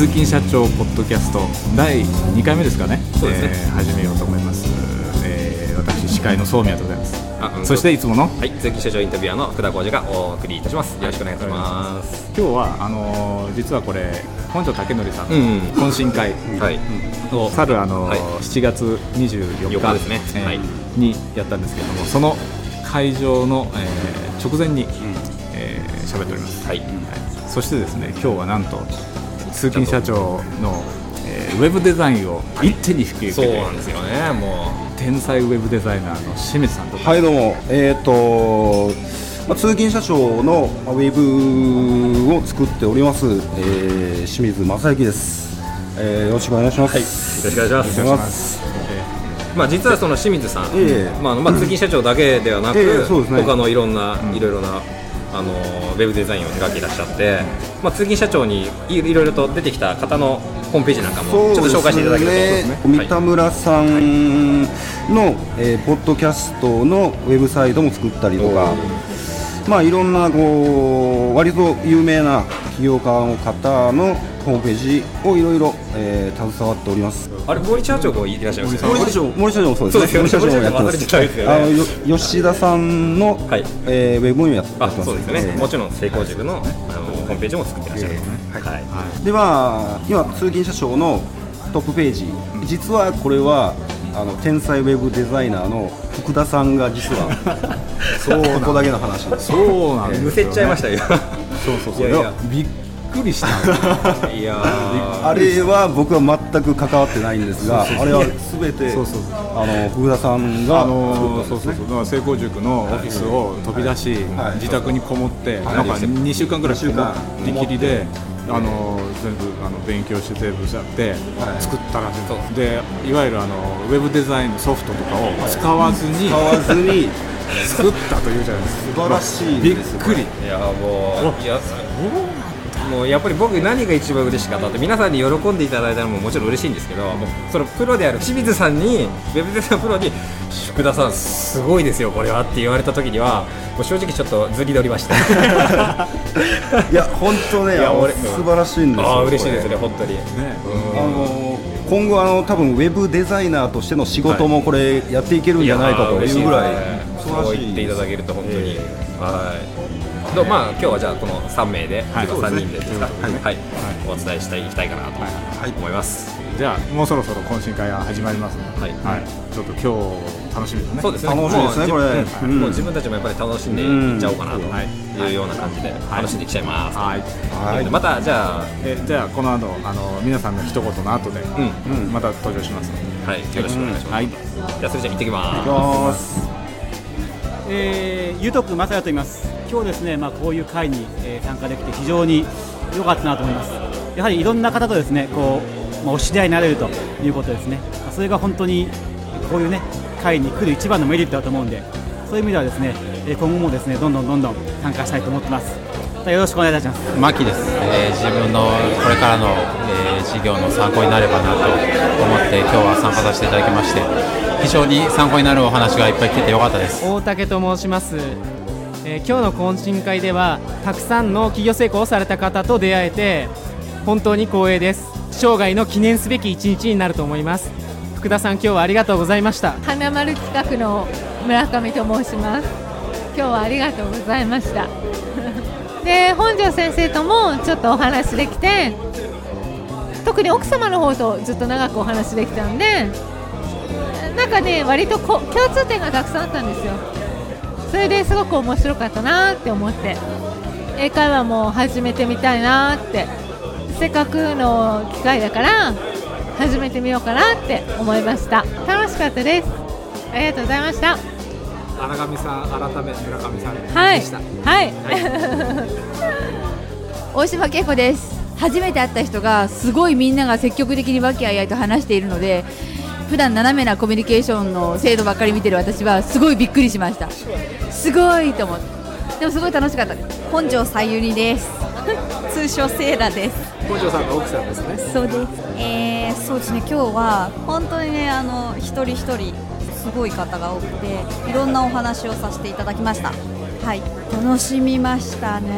通勤社長ポッドキャスト第2回目ですかね。そうですね。えー始めようと思います、えー私司会の宗宮でございます。あうんそしていつもの？はい、通勤社長インタビュアーの福田浩二がお送りいたします。よろしくお願いします。今日はあのー実はこれ本庄武則さんのうん。懇親会はい、を去るあのーはい。7月24日4日ですね。えーはい。にやったんですけどもその会場の、えー直前にえー喋、っております、はい、そしてですね今日はなんと通勤社長の、えーウェブデザインを一手に引き受けそうてなんですよね。も天才ウェブデザイナーの清水さんとはいどうも。えっ、と、まあ、通勤社長のまあウェブを作っております、えー清水正幸です、えーよろしくお願いします、う、はい、よろしくお願いします。まあ実はその清水さん、ええ。まあまあ通勤社長だけではなく、ええそうですね。他のいろんな、いろいろなあのウェブデザインを手掛けいらっしゃって、まあ通勤社長にいいろいろと出てきた方のホームページなんかもちょっと紹介していただけると、ねはい三田村さんの、えーポッドキャストのウェブサイトも作ったりとか、まあいろんなこう割と有名な起業家の方のホームページをいろいろえー携わっております。あれ森社長がいらっしゃいます。森社長森社長。もそうですね。森社長もやってます。あのよ吉田さんの、はい。えーウェブもやってあます。そうですね、えー。もちろん成功塾のあのホームページも作ってらっしゃる、はい。でまあ今通勤社長のトップページ、実はこれはあの天才ウェブデザイナーの福田さんが実は そうここだけの話。そうなんですよ、ね、むせっちゃいましたよ。そうそうそう。いやいや。びっくりしたいやあれは僕は全く関わってないんですが、あれはすべてそうそうそう。あの福田さんがあの成功塾のオフィスを飛び出し、はい。自宅にこもって、なんか2週間ぐらいこもりきりで、あのー全部あの勉強して全部やって、作ったらしい。でいわゆるあのウェブデザインのソフトとかを使わずに使わずに。作ったというじゃないですか。素晴らしいびっですよくり。いやもういやもうやっぱり僕何が一番嬉しかったって皆さんに喜んでいただいたのももちろん嬉しいんですけどもうそのプロである清水さんにウェブデザインプロに福田さんすごいですよこれはって言われた時にはもう正直ちょっとずり取りました。いや本当ねいや俺素晴らしいんですよああ嬉しいですねこ本当に。ね。れあの今後あの多分ウェブデザイナーとしての仕事もこれやっていけるんじゃないかというぐらい素晴らそう言っていただけると本当に、はいとまあ今日はじゃあこの3名で、はい。てか3人でですか、はい。はい。お伝えしたいいきたいかなと思います、じゃあもうそろそろ懇親会が始まりますので、はい。ちょっと今日楽しみですね。そうですね。楽しみですねもうこれ。自分うん。もう自分たちもやっぱり楽しんでいっちゃおうかなというような感じで楽しんできちゃいます、はい。はい。またじゃあえじゃあこの後あの皆さんの一言の後で、うん。また登場しますので。はい。よろしくお願いします、はい。じゃあそれじゃあ行ってきます。いきます。えー、ゆとくまさやと言います。今日ですね、まあこういう会に、えー参加できて非常に良かったなと思います。やはりいろんな方とですね、こう、まあ、お知り合いになれるということですね。まあそれが本当にこういうね会に来る一番のメリットだと思うんで、そういう意味ではですね、えー今後もですねどんどんどんどん参加したいと思ってます。またよろしくお願いいたします。牧です、えー自分のこれからの、えー事業の参考になればなと思って今日は参加させていただきまして非常に参考になるお話がいっぱい聞けてよかったです大竹と申します、えー今日の懇親会ではたくさんの企業成功をされた方と出会えて本当に光栄です。生涯の記念すべき一日になると思います。福田さん今日はありがとうございました。花丸企画の村上と申します。今日はありがとうございました。で本庄先生ともちょっとお話できて特に奥様の方とずっと長くお話できたんでなんかね割とこ共通点がたくさんあったんですよ。それですごく面白かったなって思って。英会話も始めてみたいなって。せっかくの機会だから始めてみようかなって思いました。楽しかったです。ありがとうございました。荒上さん改め村上さんはい。はい、大島恵子です。初めて会った人がすごいみんなが積極的に和気あいあいと話しているので普段斜めなコミュニケーションの制度ばっかり見てる私はすごいびっくりしました。すごいと思って。でもすごい楽しかったです。本庄さゆりです。通称セーラです。本庄さんの奥さんですね。そうです。えー、そうですね。今日は本当にねあの一人一人すごい方が多くていろんなお話をさせていただきました。はい。楽しみましたね。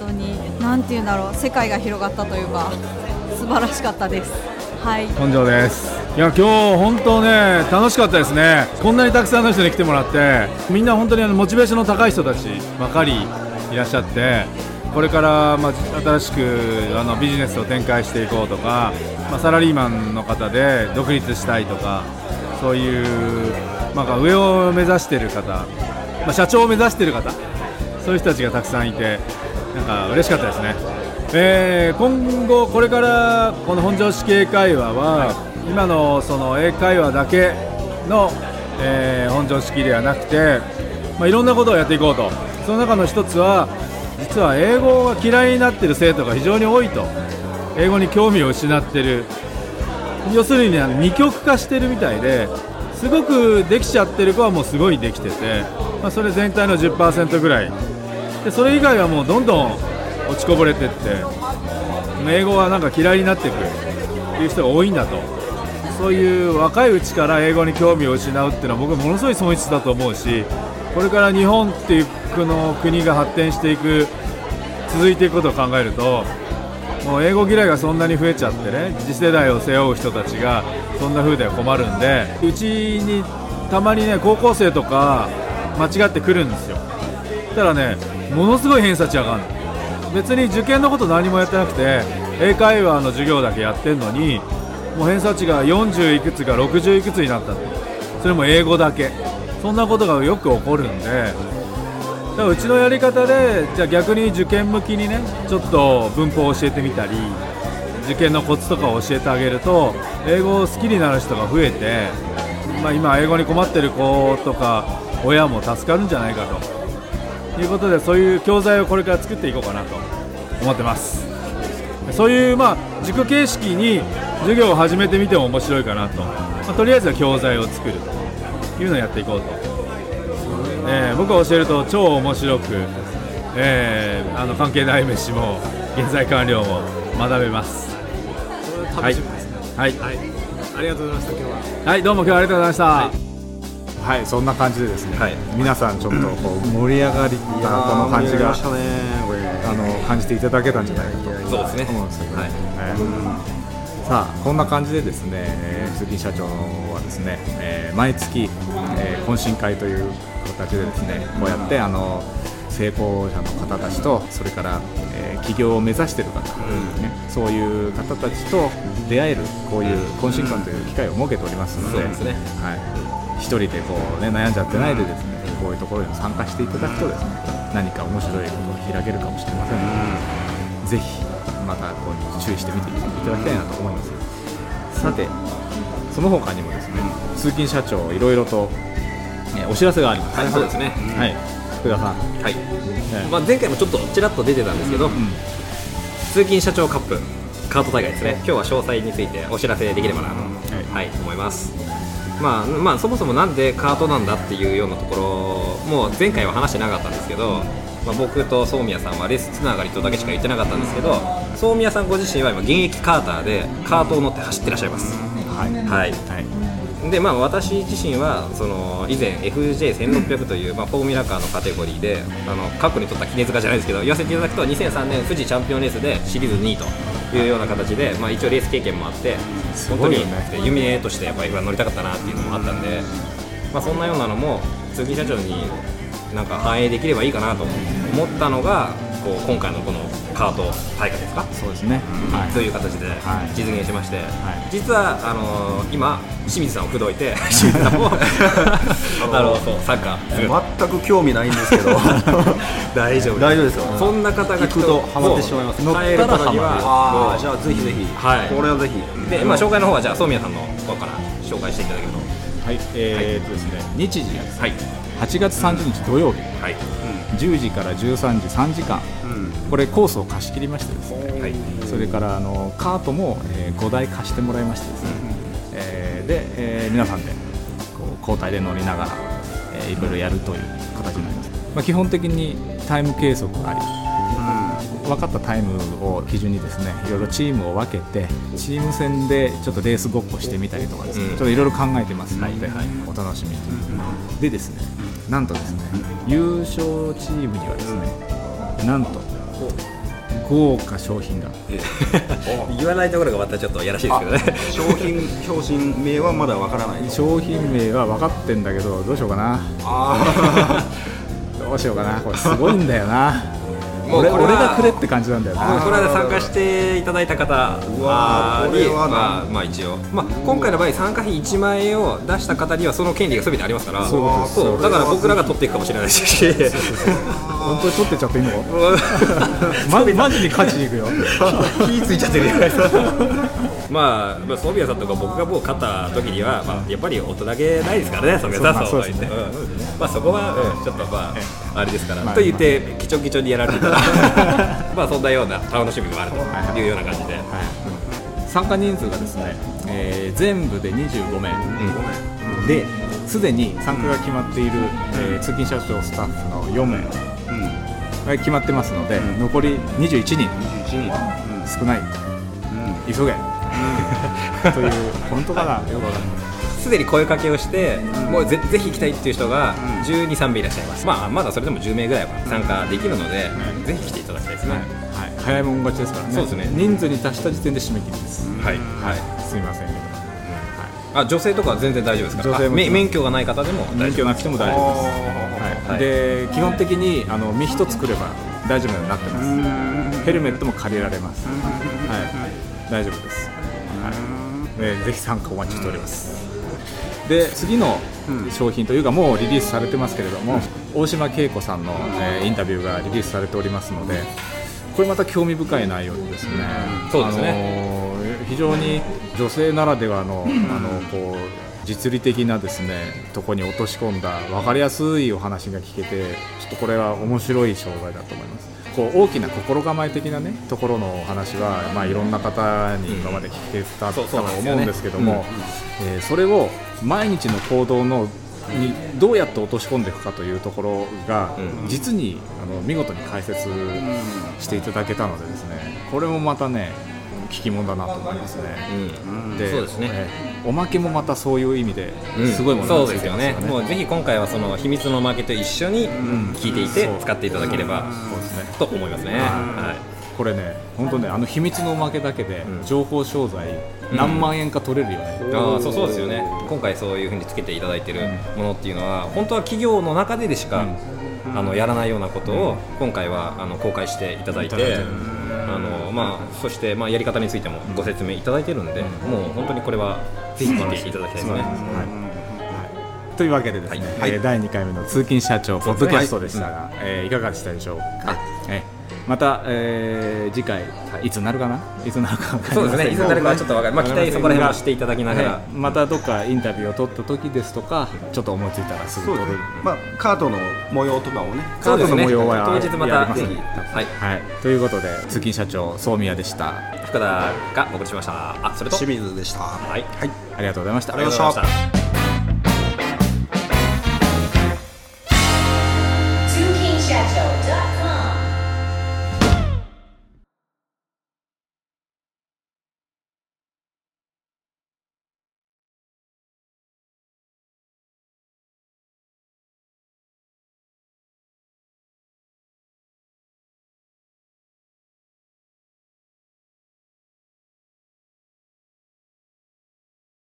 本当に。なんて言うんだろう。世界が広がったというか素晴らしかったです。はい。本庄ですいや今日本当ね楽しかったですね。こんなにたくさんの人に来てもらってみんな本当にあのモチベーションの高い人たちばかりいらっしゃってこれからまあ新しくあのビジネスを展開していこうとか、まあ、サラリーマンの方で独立したいとかそういう、まあ、上を目指している方、まあ、社長を目指している方そういう人たちがたくさんいてなんか嬉しかったですね、えー今後これからこの本庄市系会話は今のその英会話だけの、えー本庄式ではなくて、まあ、いろんなことをやっていこうと。その中の一つは実は英語が嫌いになってる生徒が非常に多いと。英語に興味を失ってる。要するに、ね、二極化してるみたいですごくできちゃってる子はもうすごいできてて、まあ、それ全体の10%ぐらい。でそれ以外はもうどんどん落ちこぼれてって英語はなんか嫌いになっていくっていう人が多いんだと。そういう若いうちから英語に興味を失うっていうのは僕はものすごい損失だと思うしこれから日本っていうこの国が発展していく続いていくことを考えるともう英語嫌いがそんなに増えちゃってね次世代を背負う人たちがそんな風では困るんでうちにたまにね高校生とか間違ってくるんですよ。たらねものすごい偏差値上がる別に受験のこと何もやってなくて英会話の授業だけやってんのにもう偏差値が40いくつが60いくつになったのそれも英語だけ。そんなことがよく起こるんで。だからうちのやり方でじゃあ逆に受験向きにねちょっと文法を教えてみたり受験のコツとかを教えてあげると英語を好きになる人が増えて、まあ、今英語に困ってる子とか親も助かるんじゃないかと。いうことでそういう教材をこれから作っていこうかなと思ってます。そういうまあ塾形式に授業を始めてみても面白いかなと、まあとりあえずは教材を作るというのをやっていこうと、えー僕が教えると超面白く、えーあの関係ない飯も現在完了も学べます。楽しみですね。はい、ありがとうございました今日は。はい、どうも今日はありがとうございました、はい、そんな感じでですね、皆さんちょっとこう盛り上がりたこの感じが、あの感じていただけたんじゃないかとそうですね。思うんですけど、ねさあこんな感じでですね、えー、鈴木社長はですね、えー毎月、えー懇親会という形でですねこうやってあの成功者の方たちとそれから、えー起業を目指している方、ね、そういう方たちと出会えるこういう懇親会という機会を設けておりますので、そうですね。はい、一人でこう、ね、悩んじゃってないでですねこういうところに参加していただくとですね何か面白いことを開けるかもしれませんので、ぜひまたこう注意してみていただきたいなと思います。さてその他にもですね通勤社長いろいろと、えーお知らせがあります、はいそうですね。はい。福田さん。はい、まあ、前回もちょっとちらっと出てたんですけど、通勤社長カップカート大会ですね。今日は詳細についてお知らせできればなと、はい思いますまあまあ、そもそもなんでカートなんだっていうようなところも前回は話してなかったんですけど、まあ、僕と宗宮さんはレースつながりとだけしか言ってなかったんですけど宗宮さんご自身は今現役カーターでカートを乗って走ってらっしゃいます。はい、でまあ、私自身はその以前 FJ1600 という、まあ、フォーミュラカーのカテゴリーであの過去に取った杵塚じゃないですけど言わせていただくと2003年富士チャンピオンレースでシリーズ2位というような形で、まあ、一応レース経験もあって本当にごいよね。夢としてやっぱり乗りたかったなっていうのもあったんで、まあ、そんなようなのも通勤社長になんか反映できればいいかなと思ったのがこう今回のこのカート大会ですか？そうですね、はい。という形で実現しまして、実はあのー今清水さんを口説いて 清水さんもあのそうサッカー全く興味ないんですけど。大丈夫大丈夫ですよ。そんな方が行くとハマってしまいます。もう帰る頃にはあーじゃあぜひぜひ。はい。これはぜひ。で、まあ、紹介の方はじゃあ宗宮さんの方から紹介していただけるとはい、えーっとですね、日時がです。ね、8月30日土曜日、10時から13時3時間、これコースを貸し切りましてですね、それからあのカートも、えー5台貸してもらいましてですね、えーで、えー皆さんでこう交代で乗りながら、えーいろいろやるという形になります。まあ、基本的にタイム計測あり、分かったタイムを基準にですねいろいろチームを分けてチーム戦でちょっとレースごっこしてみたりとかですね、うん。ちょっといろいろ考えてますので、お楽しみに、でですねなんとですね優勝チームにはですねなんと豪華商品が。言わないところがまたちょっとやらしいですけどね。商品商品名はまだわからない。商品名は分かってんだけどどうしようかな。どうしようかな。これすごいんだよな。俺もうこれは俺がくれって感じなんだよなもうこの間参加していただいた方はなまあ、まあ一応、まあ、今回の場合参加費1万円を出した方にはその権利が全てありますから。そうだから僕らが取っていくかもしれないですし 本当に取ってっちゃっていいの？ま マジに勝ちに行くよ。火ついちゃってるじゃないですかまあ、まあ、ソビアさんとか僕がもう勝った時には、まあ、やっぱり大人げないですからね、ソビアさん。そまあ、そこは、うんちょっとまあ、あれですから、まあと言って、きちょきちょにやられてた。ら、まあ、そんなような楽しみもあるというような感じで、参加人数がですね、えー全部で25名、ですでに参加が決まっている、えー通勤社長スタッフの4名が決まってますので、残り21人。少ない、急げ、という本当かな？よくわかんないすでに声かけをして、もうぜぜひ行きたいっていう人が12、3名いらっしゃいます、まあ、まだそれでも10名ぐらいは参加できるので、ぜひ来ていただきたいですね。はい、早いもん勝ちですからね。そうですね。人数に達した時点で締め切りです。はい。はい、すみません。けどあ女性とかは全然大丈夫ですか？女性免許がない方でも免許なくても大丈夫です、はいはいで基本的にあの身一つ作れば大丈夫になってます。ヘルメットも借りられます、はい、大丈夫です、はい、でぜひ参加お待ちしております。で次の商品というかもうリリースされてますけれども、大島恵子さんの、えーインタビューがリリースされておりますのでこれまた興味深い内容でですね、そうですね。あのー非常に女性ならではの,、あのこう実利的なですねとこに落とし込んだ分かりやすいお話が聞けてちょっとこれは面白い障害だと思います。こう大きな心構え的なねところのお話は、まあ、いろんな方に今まで聞けたと思うんですけども、えーそれを毎日の行動のにどうやって落とし込んでいくかというところが、実にあの見事に解説していただけたのでですねこれもまたね聞き物だなと思いますね、でそうですね。えーおまけもまたそういう意味でうん。すごいものそうがついてですよね。ますよね、もうぜひ今回はその秘密の負けと一緒に聞いていて使っていただければと思いますね、はい。これね本当ねあの秘密のおまけだけで情報商材何万円か取れるよね、あーそうそうですよね。今回そういうふうにつけていただいてるものっていうのは本当は企業の中ででしか、あのやらないようなことを今回はあの公開していただいて、あのまあ、そして、まあ、やり方についてもご説明いただいてるんで、もう本当にこれはぜひ聞いていただきたいですね。というわけでですね、えー第2回目の通勤社長ポッドキャストでしたが、えーいかがでしたでしょうか、えーまた、えー次回、いつになるかな？いつになるかわかりませんそうですね。いつになるかはちょっとわかりまあ期待そこら辺もしていただきながら。はいまたどっかインタビューを取った時ですとかちょっと思いついたらすぐ取る。まあカードの模様とかをね。カードの模様は当日またぜひ。はい、はい、ということで通勤社長総宮でした。福田がお送りしました。あそれと？清水でした。はい、ありがとうございました。ありがとうございました